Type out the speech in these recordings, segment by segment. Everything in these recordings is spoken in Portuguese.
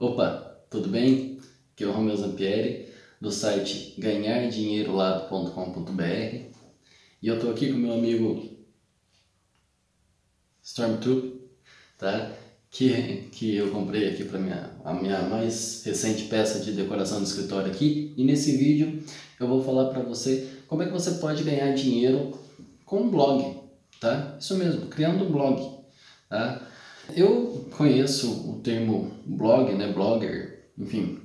Opa, tudo bem? Aqui é o Romeu Zampieri, do site ganhardinheirolado.com.br e eu tô aqui com meu amigo Stormtroop, tá? Que, que eu comprei aqui para minha a minha mais recente peça de decoração do escritório aqui e nesse vídeo eu vou falar para você como é que você pode ganhar dinheiro com um blog, tá? Isso mesmo, criando um blog, tá? Eu conheço o termo blog, né, blogger, enfim,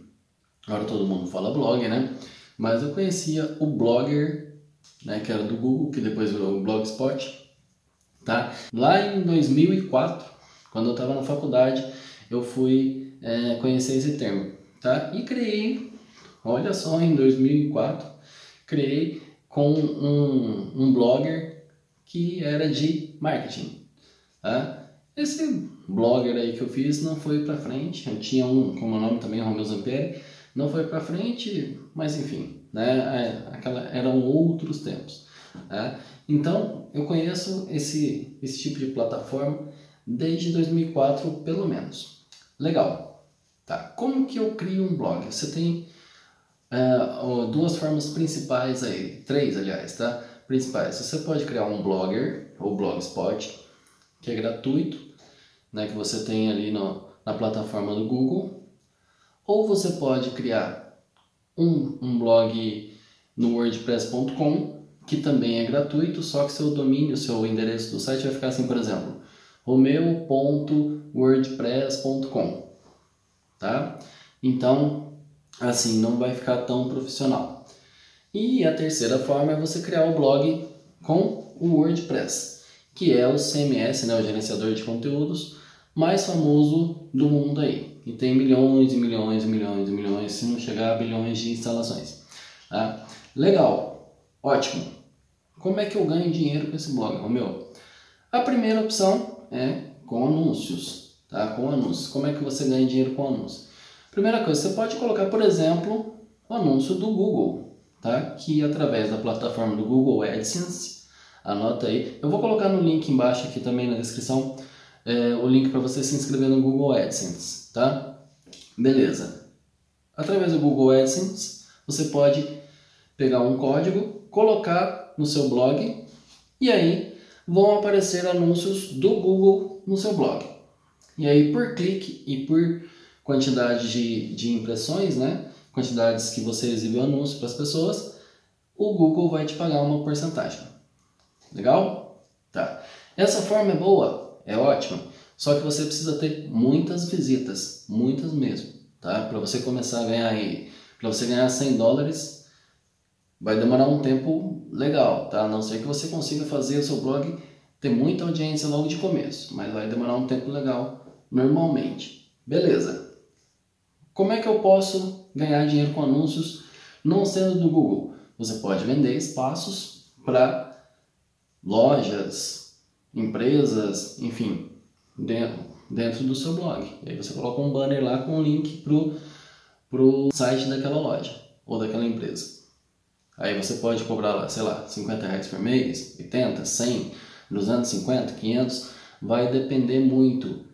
agora todo mundo fala blog, né? Mas eu conhecia o blogger, né, que era do Google, que depois virou o Blogspot, tá? Lá em 2004, quando eu estava na faculdade, eu fui é, conhecer esse termo, tá? E criei, olha só, em 2004, criei com um, um blogger que era de marketing, tá? Esse blogger aí que eu fiz não foi para frente. Eu tinha um, como o nome também, Romeu Zampieri, não foi para frente, mas enfim, né? É, aquela, eram outros tempos. Né? Então, eu conheço esse, esse tipo de plataforma desde 2004, pelo menos. Legal. Tá. Como que eu crio um blog? Você tem uh, duas formas principais aí, três aliás, tá? Principais. Você pode criar um blogger ou blogspot, que é gratuito, né, que você tem ali no, na plataforma do Google, ou você pode criar um, um blog no wordpress.com, que também é gratuito, só que seu domínio, seu endereço do site vai ficar assim, por exemplo, romeu.wordpress.com, tá? Então, assim, não vai ficar tão profissional. E a terceira forma é você criar o blog com o WordPress, que é o CMS, né, o gerenciador de conteúdos, mais famoso do mundo aí. E tem milhões e milhões e milhões e milhões, se não chegar a bilhões de instalações. Tá? Legal, ótimo. Como é que eu ganho dinheiro com esse blog, Romeu? A primeira opção é com anúncios. Tá? Com anúncios. Como é que você ganha dinheiro com anúncios? Primeira coisa, você pode colocar, por exemplo, o anúncio do Google, tá? que através da plataforma do Google AdSense, anota aí, eu vou colocar no link embaixo aqui também na descrição, é, o link para você se inscrever no Google AdSense, tá? Beleza. Através do Google AdSense, você pode pegar um código, colocar no seu blog e aí vão aparecer anúncios do Google no seu blog. E aí por clique e por quantidade de, de impressões, né? Quantidades que você exibe o anúncio para as pessoas, o Google vai te pagar uma porcentagem. Legal? Tá. Essa forma é boa é ótimo. Só que você precisa ter muitas visitas, muitas mesmo, tá? Para você começar a ganhar aí, para você ganhar 100 dólares, vai demorar um tempo legal, tá? A não ser que você consiga fazer o seu blog ter muita audiência logo de começo, mas vai demorar um tempo legal normalmente. Beleza. Como é que eu posso ganhar dinheiro com anúncios não sendo do Google? Você pode vender espaços para lojas, empresas, enfim, dentro, dentro do seu blog. E aí você coloca um banner lá com um link pro, pro site daquela loja ou daquela empresa. Aí você pode cobrar lá, sei lá, 50 reais por mês, 80, 100, 250, 500, vai depender muito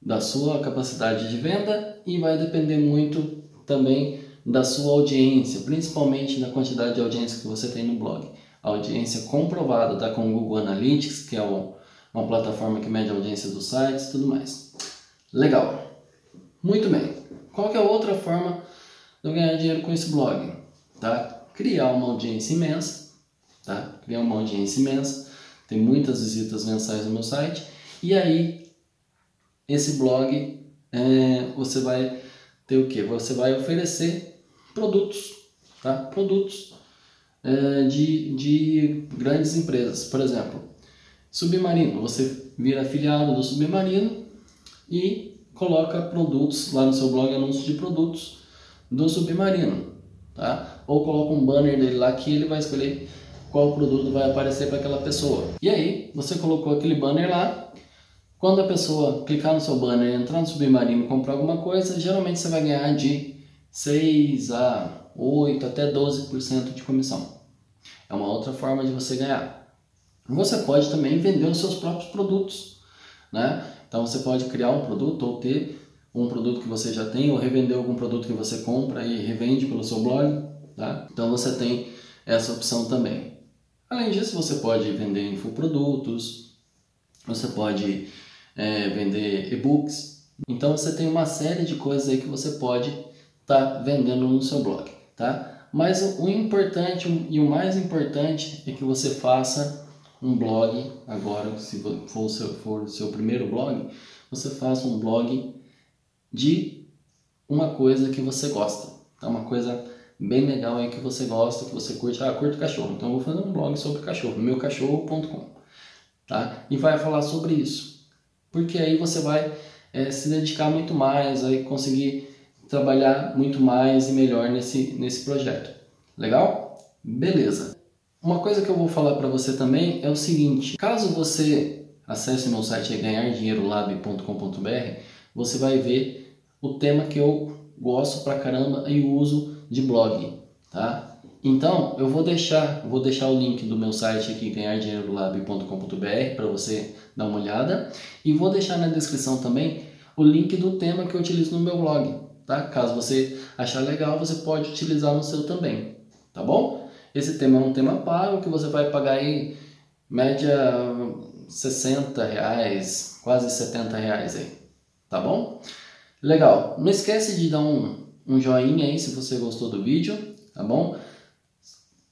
da sua capacidade de venda e vai depender muito também da sua audiência, principalmente da quantidade de audiência que você tem no blog. A audiência comprovada está com o Google Analytics, que é o uma plataforma que mede a audiência dos sites e tudo mais. Legal. Muito bem. Qual que é a outra forma de eu ganhar dinheiro com esse blog? Tá? Criar uma audiência imensa, tá? Criar uma audiência imensa, tem muitas visitas mensais no meu site e aí esse blog é, você vai ter o que? Você vai oferecer produtos, tá? Produtos é, de, de grandes empresas, por exemplo, Submarino, você vira afiliado do Submarino e coloca produtos lá no seu blog, anúncios de produtos do Submarino, tá? Ou coloca um banner dele lá que ele vai escolher qual produto vai aparecer para aquela pessoa. E aí, você colocou aquele banner lá, quando a pessoa clicar no seu banner, entrar no Submarino e comprar alguma coisa, geralmente você vai ganhar de 6 a 8 até 12% de comissão. É uma outra forma de você ganhar. Você pode também vender os seus próprios produtos, né? Então você pode criar um produto ou ter um produto que você já tem ou revender algum produto que você compra e revende pelo seu blog, tá? Então você tem essa opção também. Além disso, você pode vender infoprodutos, você pode é, vender e-books. Então você tem uma série de coisas aí que você pode estar tá vendendo no seu blog, tá? Mas o importante e o mais importante é que você faça um blog agora, se for o seu, for o seu primeiro blog, você faça um blog de uma coisa que você gosta. Tá? Uma coisa bem legal aí que você gosta, que você curte. Ah, curto cachorro. Então eu vou fazer um blog sobre cachorro, meucachorro.com. Tá? E vai falar sobre isso. Porque aí você vai é, se dedicar muito mais, vai conseguir trabalhar muito mais e melhor nesse, nesse projeto. Legal? Beleza. Uma coisa que eu vou falar para você também é o seguinte: caso você acesse meu site ganhardinheirolab.com.br, você vai ver o tema que eu gosto pra caramba e uso de blog, tá? Então, eu vou deixar, vou deixar o link do meu site aqui ganhardinheirolab.com.br para você dar uma olhada e vou deixar na descrição também o link do tema que eu utilizo no meu blog, tá? Caso você achar legal, você pode utilizar no seu também, tá bom? Esse tema é um tema pago que você vai pagar aí média 60 reais, quase 70 reais aí, tá bom? Legal, não esquece de dar um, um joinha aí se você gostou do vídeo, tá bom?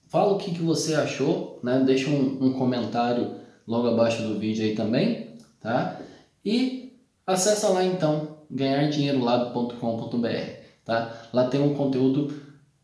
Fala o que, que você achou, né? Deixa um, um comentário logo abaixo do vídeo aí também, tá? E acessa lá então ganhardinheirolab.com.br, tá? Lá tem um conteúdo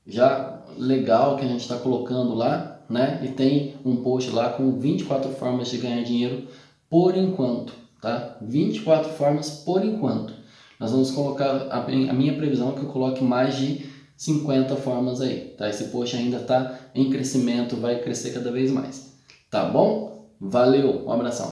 já legal que a gente está colocando lá, né? E tem um post lá com 24 formas de ganhar dinheiro por enquanto, tá? 24 formas por enquanto. Nós vamos colocar, a, minha previsão é que eu coloque mais de 50 formas aí, tá? Esse post ainda está em crescimento, vai crescer cada vez mais, tá bom? Valeu, um abração.